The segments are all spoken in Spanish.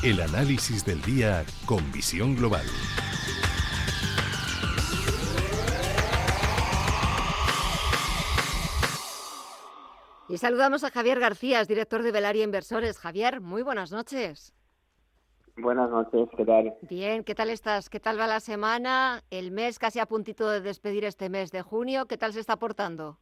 El análisis del día con visión global. Y saludamos a Javier García, director de Velaria Inversores. Javier, muy buenas noches. Buenas noches, ¿qué tal? Bien, ¿qué tal estás? ¿Qué tal va la semana? El mes casi a puntito de despedir este mes de junio. ¿Qué tal se está portando?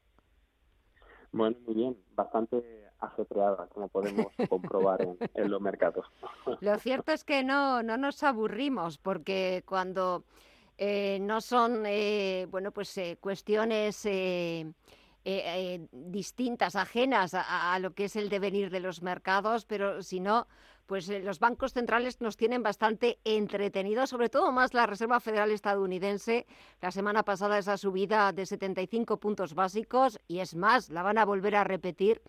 Bueno, muy bien, bastante ajetreada, como podemos comprobar en, los mercados. Lo cierto es que no, no nos aburrimos, porque cuando eh, no son eh, bueno, pues, eh, cuestiones distintas, ajenas a, a, lo que es el devenir de los mercados, pero si no, pues los bancos centrales nos tienen bastante entretenidos, sobre todo más la Reserva Federal estadounidense. La semana pasada esa subida de 75 puntos básicos y es más, la van a volver a repetir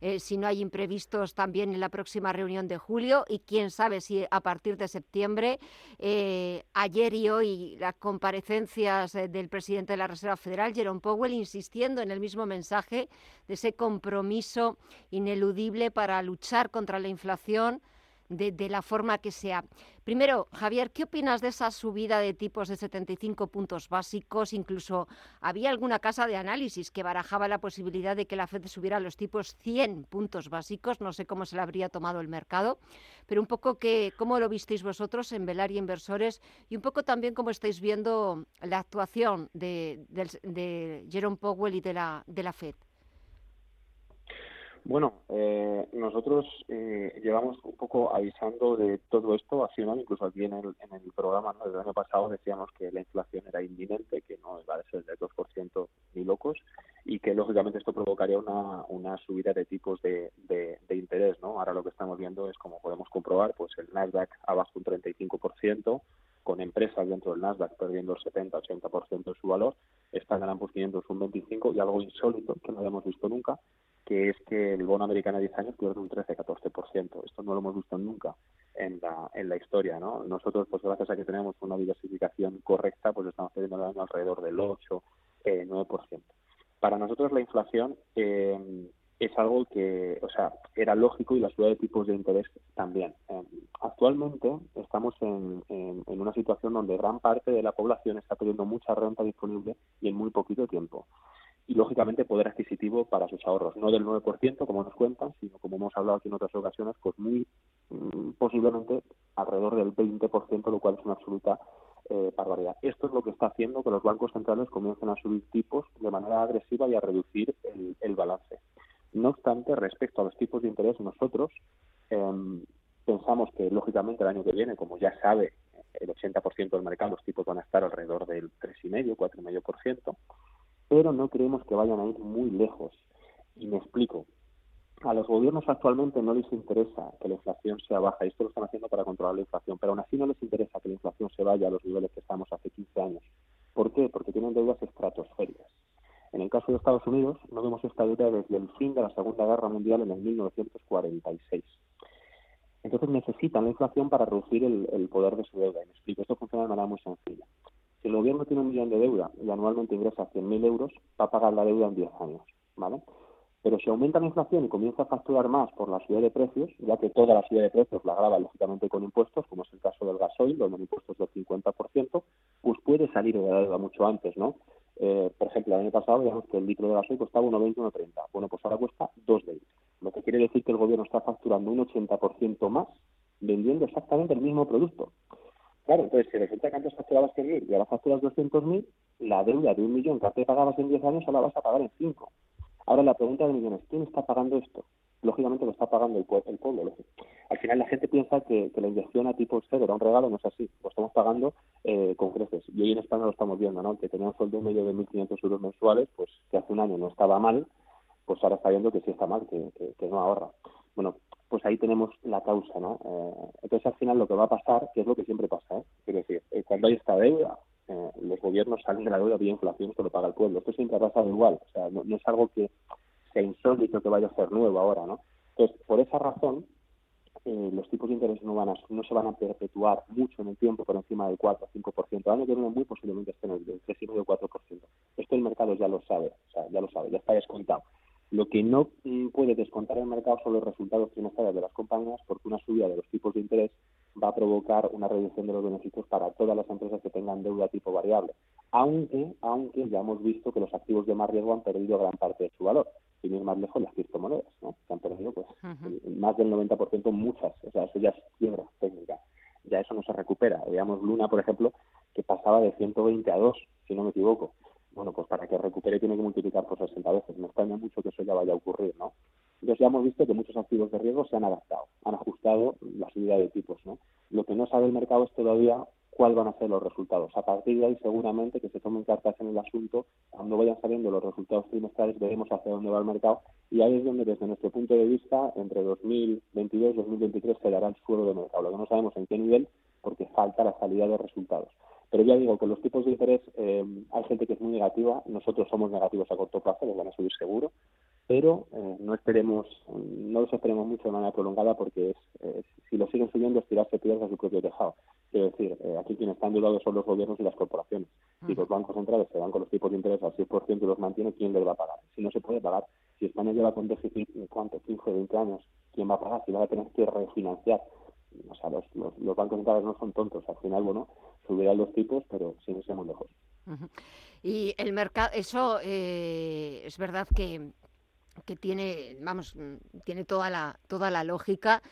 eh, si no hay imprevistos también en la próxima reunión de julio y quién sabe si a partir de septiembre. Eh, ayer y hoy las comparecencias eh, del presidente de la Reserva Federal, Jerome Powell, insistiendo en el mismo mensaje de ese compromiso ineludible para luchar contra la inflación de, la forma que sea. Primero, Javier, ¿qué opinas de esa subida de tipos de 75 puntos básicos? Incluso había alguna casa de análisis que barajaba la posibilidad de que la Fed subiera los tipos 100 puntos básicos. No sé cómo se le habría tomado el mercado, pero un poco que, cómo lo visteis vosotros en Velaria Inversores y un poco también cómo estáis viendo la actuación de, de Jerome Powell y de la, de la Fed. Bueno, eh, nosotros eh, llevamos un poco avisando de todo esto hace un año, incluso aquí en el, en el programa del año pasado decíamos que la inflación era inminente, que no iba a ser del 2% ni locos y que lógicamente esto provocaría una, una subida de tipos de, de, de, interés. ¿no? Ahora lo que estamos viendo es, como podemos comprobar, pues el Nasdaq abajo un 35%, con empresas dentro del Nasdaq perdiendo el 70-80% de su valor, está en 500 un 25% y algo insólito que no habíamos visto nunca, que es que el bono americano a 10 años pierde un 13-14%. Esto no lo hemos visto nunca en la, en la historia, ¿no? Nosotros, pues gracias a que tenemos una diversificación correcta, pues estamos perdiendo el año alrededor del 8, 9%. Eh, Para nosotros la inflación eh, es algo que, o sea, era lógico y la subida de tipos de interés también. Eh, actualmente estamos en, una situación donde gran parte de la población está pidiendo mucha renta disponible y en muy poquito tiempo y lógicamente poder adquisitivo para sus ahorros, no del 9% como nos cuentan, sino como hemos hablado aquí en otras ocasiones, pues muy mm, posiblemente alrededor del 20%, lo cual es una absoluta eh, barbaridad. Esto es lo que está haciendo que los bancos centrales comiencen a subir tipos de manera agresiva y a reducir el, balance. No obstante, respecto a los tipos de interés, nosotros em, pensamos que lógicamente el año que viene, como ya sabe el 80% del mercado, los tipos van a estar alrededor del 3,5, 4,5%, pero no creemos que vayan a ir muy lejos. Y me explico. A los gobiernos actualmente no les interesa que la inflación sea baja, y esto lo están haciendo para controlar la inflación, pero aún así no les interesa que la inflación se vaya a los niveles que estamos hace 15 años. ¿Por qué? Porque tienen deudas estratosféricas. En el caso de Estados Unidos, no vemos esta deuda desde el fin de la Segunda Guerra Mundial en el 1946. Entonces necesitan la inflación para reducir el, poder de su deuda. Y me explico, esto funciona de manera muy sencilla. Si el gobierno tiene un millón de deuda y anualmente ingresa 100.000 euros, va a pagar la deuda en 10 años, ¿vale? Pero si aumenta la inflación y comienza a facturar más por la subida de precios, ya que toda la subida de precios la graba lógicamente con impuestos, como es el caso del gasoil, donde el impuesto es del 50%, pues puede salir de la deuda mucho antes, ¿no? Eh, por ejemplo, el año pasado digamos que el litro de gasoil costaba 1,20, 1,30. Bueno, pues ahora cuesta 2,20. Lo que quiere decir que el gobierno está facturando un 80% más vendiendo exactamente el mismo producto. Claro, entonces si resulta que antes facturabas 100.000 y ahora facturas 200.000, la deuda de un millón que antes pagabas en 10 años ahora vas a pagar en 5. Ahora la pregunta de millones, ¿quién está pagando esto? Lógicamente lo está pagando el, pueblo. Al final la gente piensa que, la inyección a tipo cero era un regalo, no es así. Lo estamos pagando eh, con creces. Y hoy en España lo estamos viendo, ¿no? Que teníamos un sueldo medio de 1.500 euros mensuales, pues que hace un año no estaba mal, pues ahora está viendo que sí está mal, que, que no ahorra. Bueno, pues ahí tenemos la causa, ¿no? Eh, entonces, al final, lo que va a pasar, que es lo que siempre pasa, ¿eh? Quiero decir, eh, cuando hay esta deuda, eh, los gobiernos salen de la deuda vía inflación, esto lo paga el pueblo. Esto siempre ha pasado igual, o sea, no, es algo que sea insólito que vaya a ser nuevo ahora, ¿no? Entonces, por esa razón, los tipos de interés no, van a, no se van a perpetuar mucho en el tiempo por encima del 4 o 5%. El año que viene muy posiblemente estén en el 3,5 o 4%. Esto el mercado ya lo sabe, o sea, ya lo sabe, ya está descontado. Lo que no mm, puede descontar el mercado son los resultados trimestrales de las compañías porque una subida de los tipos de interés va a provocar una reducción de los beneficios para todas las empresas que tengan deuda tipo variable. Aunque, aunque ya hemos visto que los activos de más riesgo han perdido gran parte de su valor. Sin ir más lejos, las criptomonedas, ¿no? que han perdido pues más del 90%, muchas. O sea, eso ya es quiebra técnica. Ya eso no se recupera. Veamos Luna, por ejemplo, que pasaba de 120 a 2, si no me equivoco bueno, pues para que recupere tiene que multiplicar por 60 veces. Me extraña mucho que eso ya vaya a ocurrir, ¿no? Entonces ya hemos visto que muchos activos de riesgo se han adaptado, han ajustado la subida de tipos, ¿no? Lo que no sabe el mercado es todavía cuáles van a ser los resultados. A partir de ahí, seguramente que se tomen cartas en el asunto, cuando vayan saliendo los resultados trimestrales, veremos hacia dónde va el mercado y ahí es donde, desde nuestro punto de vista, entre 2022 y 2023 se dará el suelo de mercado. Lo que no sabemos en qué nivel, porque falta la salida de resultados. Pero ya digo, con los tipos de interés eh, hay gente que es muy negativa, nosotros somos negativos a corto plazo, los van a subir seguro, pero eh, no esperemos, no los esperemos mucho de manera prolongada porque es, si lo siguen subiendo es tirarse piedras a su propio tejado. Quiero decir, eh, aquí quienes están dudados son los gobiernos y las corporaciones. Si los bancos centrales se van con los tipos de interés al 6% y los mantienen, ¿quién les va a pagar? Si no se puede pagar, si España lleva con déficit, ¿cuánto? 15, 20 años, ¿quién va a pagar? Si va a tener que refinanciar o sea, los, los, bancos centrales no son tontos. Al final, bueno, subirán los tipos, pero sin irse muy lejos. Y el mercado, eso eh, es verdad que, que tiene, vamos, tiene toda la, toda la lógica.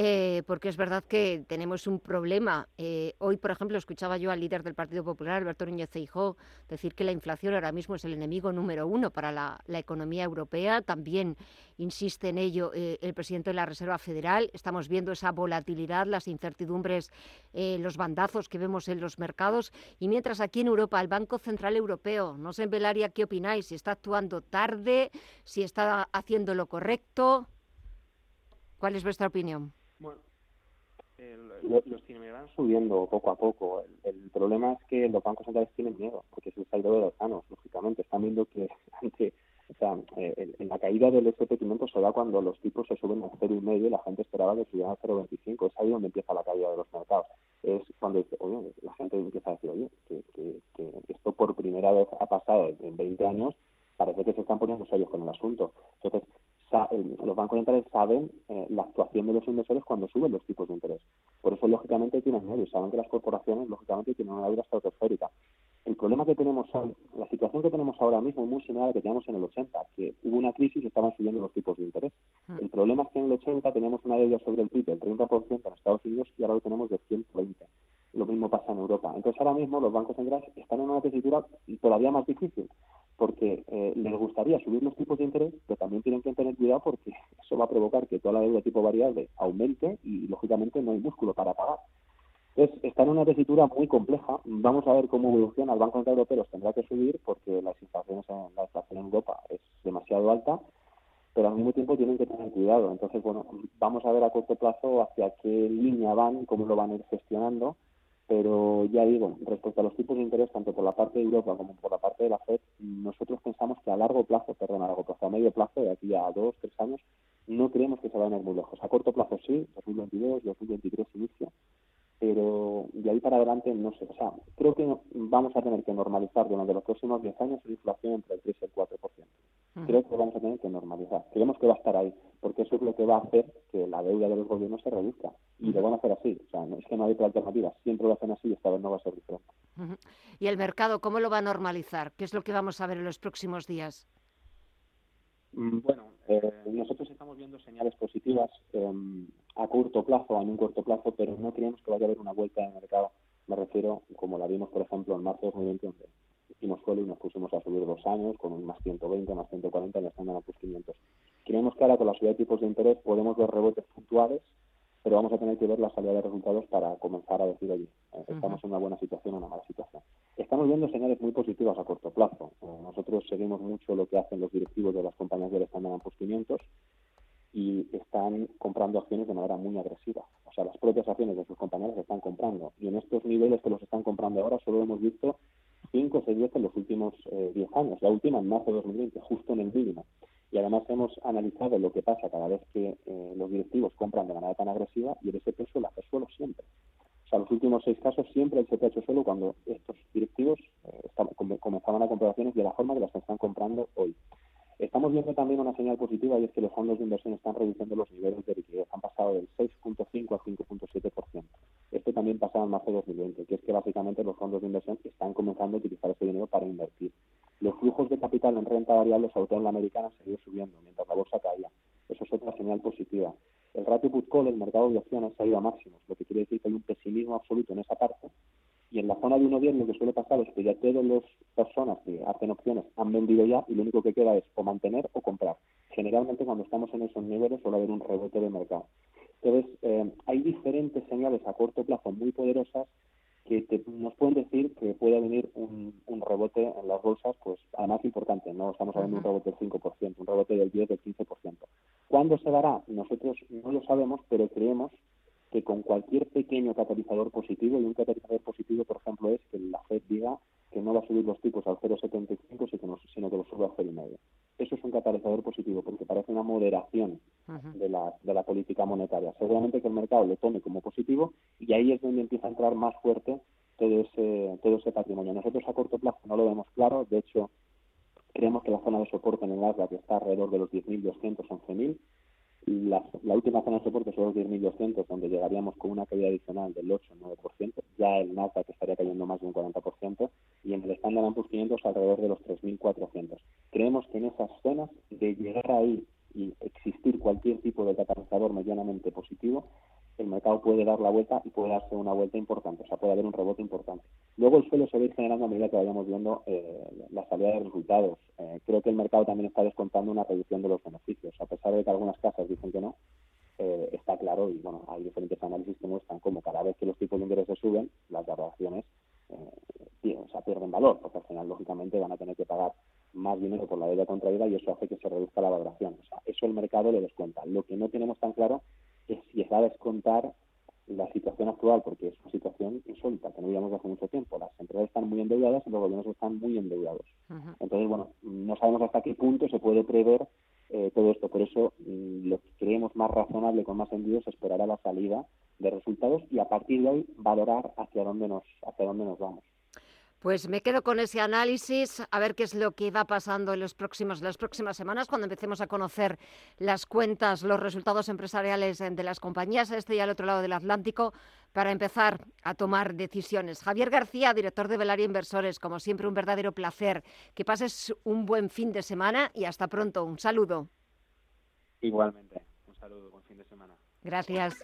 Eh, porque es verdad que tenemos un problema. Eh, hoy, por ejemplo, escuchaba yo al líder del Partido Popular, Alberto Núñez Feijóo, decir que la inflación ahora mismo es el enemigo número uno para la, economía europea. También insiste en ello eh, el presidente de la Reserva Federal. Estamos viendo esa volatilidad, las incertidumbres, los bandazos que vemos en los mercados. Y mientras aquí en Europa, el Banco Central Europeo, no sé en Belaria qué opináis, si está actuando tarde, si está haciendo lo correcto. ¿Cuál es vuestra opinión? Bueno, los van subiendo poco a poco. El, problema es que los bancos centrales tienen miedo, porque se les ha ido de los manos, lógicamente. Están viendo que ante, o sea, eh, en la caída del SP500 se da cuando los tipos se suben a 0,5 y la gente esperaba que subieran a 0,25. Es ahí donde empieza la caída de los mercados. Es cuando oye, la gente empieza a decir, oye, que, que, esto por primera vez ha pasado en 20 años, parece que se están poniendo serios con el asunto. Entonces, los bancos centrales saben eh, la actuación de los inversores cuando suben los tipos de interés. Por eso, lógicamente, tienen miedo y saben que las corporaciones, lógicamente, tienen una vida estratosférica. El problema que tenemos la situación que tenemos ahora mismo es muy similar a la que teníamos en el 80, que hubo una crisis y estaban subiendo los tipos de interés. Mm. El problema es que en el 80 teníamos una deuda sobre el PIB del 30% en Estados Unidos y ahora lo tenemos de 120. Lo mismo pasa en Europa. Entonces, ahora mismo los bancos centrales están en una tesitura todavía más difícil porque eh, les gustaría subir los tipos de interés, pero también tienen que tener cuidado porque eso va a provocar que toda la deuda tipo variable aumente y, lógicamente, no hay músculo para pagar. Entonces, está en una tesitura muy compleja. Vamos a ver cómo evoluciona. El Banco Central Europeo tendrá que subir porque las inflaciones en, la inflación en Europa es demasiado alta, pero al mismo tiempo tienen que tener cuidado. Entonces, bueno, vamos a ver a corto plazo hacia qué línea van, cómo lo van a ir gestionando pero ya digo, respecto a los tipos de interés, tanto por la parte de Europa como por la parte de la FED, nosotros pensamos que a largo plazo, perdón, a largo plazo, a medio plazo, de aquí a dos, tres años, no creemos que se vayan a ir muy lejos. A corto plazo sí, 2022, 2023 inicio, pero de ahí para adelante no sé. O sea, creo que vamos a tener que normalizar durante los próximos 10 años una inflación entre el 3 y el 4%. Creo que vamos a tener que normalizar. Creemos que va a estar ahí, porque eso es lo que va a hacer que la deuda de los gobiernos se reduzca. Y lo van a hacer así. O sea, no es que no hay otra alternativa. Siempre lo hacen así y esta vez no va a ser diferente. ¿Y el mercado cómo lo va a normalizar? ¿Qué es lo que vamos a ver en los próximos días? Mm, bueno, eh, nosotros estamos viendo señales positivas em, a corto plazo, a un corto plazo, pero no creemos que vaya a haber una vuelta de mercado. Me refiero, como la vimos, por ejemplo, en marzo de 2021, hicimos suelo y nos pusimos a subir dos años con un más 120, más 140 en el estándar plus 500. Creemos que ahora con la subida de tipos de interés podemos ver rebotes puntuales, pero vamos a tener que ver la salida de resultados para comenzar a decir, oye, eh, estamos en una buena situación o una mala situación. Estamos viendo señales muy positivas a corto plazo. Eh, nosotros seguimos mucho lo que hacen los directivos de las compañías del estándar plus 500 y están comprando acciones de manera muy agresiva. O sea, las propias acciones de sus compañeros están comprando. Y en estos niveles que los están comprando ahora solo hemos visto 5 o 6 veces en los últimos 10 eh, años. La última en marzo de 2020, justo en el mínimo. Y además hemos analizado lo que pasa cada vez que eh, los directivos compran de manera tan agresiva y el SP suele hacer suelo siempre. O sea, los últimos seis casos siempre el SP ha hecho suelo cuando estos directivos eh, comenzaban a comprar acciones de la forma que las están comprando hoy. Estamos viendo también una señal positiva y es que los fondos de inversión están reduciendo los niveles de liquidez. Han pasado del 6.5 al 5.7%. Esto también pasaba en marzo de 2020, que es que básicamente los fondos de inversión están comenzando a utilizar ese dinero para invertir. Los flujos de capital en renta variable, sobre todo en la americana, han seguido subiendo mientras la bolsa caía. Eso es otra señal positiva. El ratio put-call, el mercado de acciones, ha ido a máximos, lo que quiere decir que hay un pesimismo absoluto en esa parte y en la zona de 1.10 lo que suele pasar es que ya todas las personas que hacen opciones han vendido ya y lo único que queda es o mantener o comprar. Generalmente cuando estamos en esos niveles suele haber un rebote de mercado. Entonces, eh, hay diferentes señales a corto plazo muy poderosas que nos pueden decir que puede venir un, rebote en las bolsas, pues además importante, no estamos hablando de un rebote del 5%, un rebote del 10, del 15%. ¿Cuándo se dará? Nosotros no lo sabemos, pero creemos que con cualquier pequeño catalizador positivo, y un catalizador positivo, por ejemplo, es que la Fed diga que no va a subir los tipos al 0,75, sino que lo sube al 0,5. Eso es un catalizador positivo, porque parece una moderación de, la, de la política monetaria. Seguramente que el mercado lo tome como positivo y ahí es donde empieza a entrar más fuerte todo ese, todo ese patrimonio. Nosotros a corto plazo no lo vemos claro, de hecho, creemos que la zona de soporte en el Nasdaq está alrededor de los 10.200, 11.000 la, última zona de soporte son los 10.200, donde llegaríamos con una caída adicional del 8-9%. Ya el Nasdaq estaría cayendo más de un 40%. Y en el Standard Poor's 500 alrededor de los 3.400. Creemos que en esas zonas, de llegar ahí y existir cualquier tipo de catalizador medianamente positivo, el mercado puede dar la vuelta y puede darse una vuelta importante, o sea, puede haber un rebote importante. Luego el suelo se va a ir generando a medida que vayamos viendo eh, la salida de resultados. Eh, creo que el mercado también está descontando una reducción de los beneficios, dicen que no, eh, está claro y bueno, hay diferentes análisis que muestran como cada vez que los tipos de interés suben, las valoraciones o sea, pierden valor, porque al final lógicamente van a tener que pagar más dinero por la deuda contraída y eso hace que se reduzca la valoración. O sea, eso el mercado le descuenta. Lo que no tenemos tan claro es si va a descontar la situación actual, porque es una situación insólita, que no veíamos hace mucho tiempo. Las empresas están muy endeudadas y los gobiernos están muy endeudados. Entonces, bueno, no sabemos hasta qué punto se puede prever eh, todo esto. Por eso, mm, lo que creemos más razonable, con más sentido, es esperar a la salida de resultados y a partir de ahí valorar hacia dónde nos, hacia dónde nos vamos. Pues me quedo con ese análisis, a ver qué es lo que va pasando en los próximos, las próximas semanas, cuando empecemos a conocer las cuentas, los resultados empresariales de las compañías a este y al otro lado del Atlántico, para empezar a tomar decisiones. Javier García, director de Velaria Inversores, como siempre un verdadero placer. Que pases un buen fin de semana y hasta pronto. Un saludo. Igualmente, un saludo, buen fin de semana. Gracias.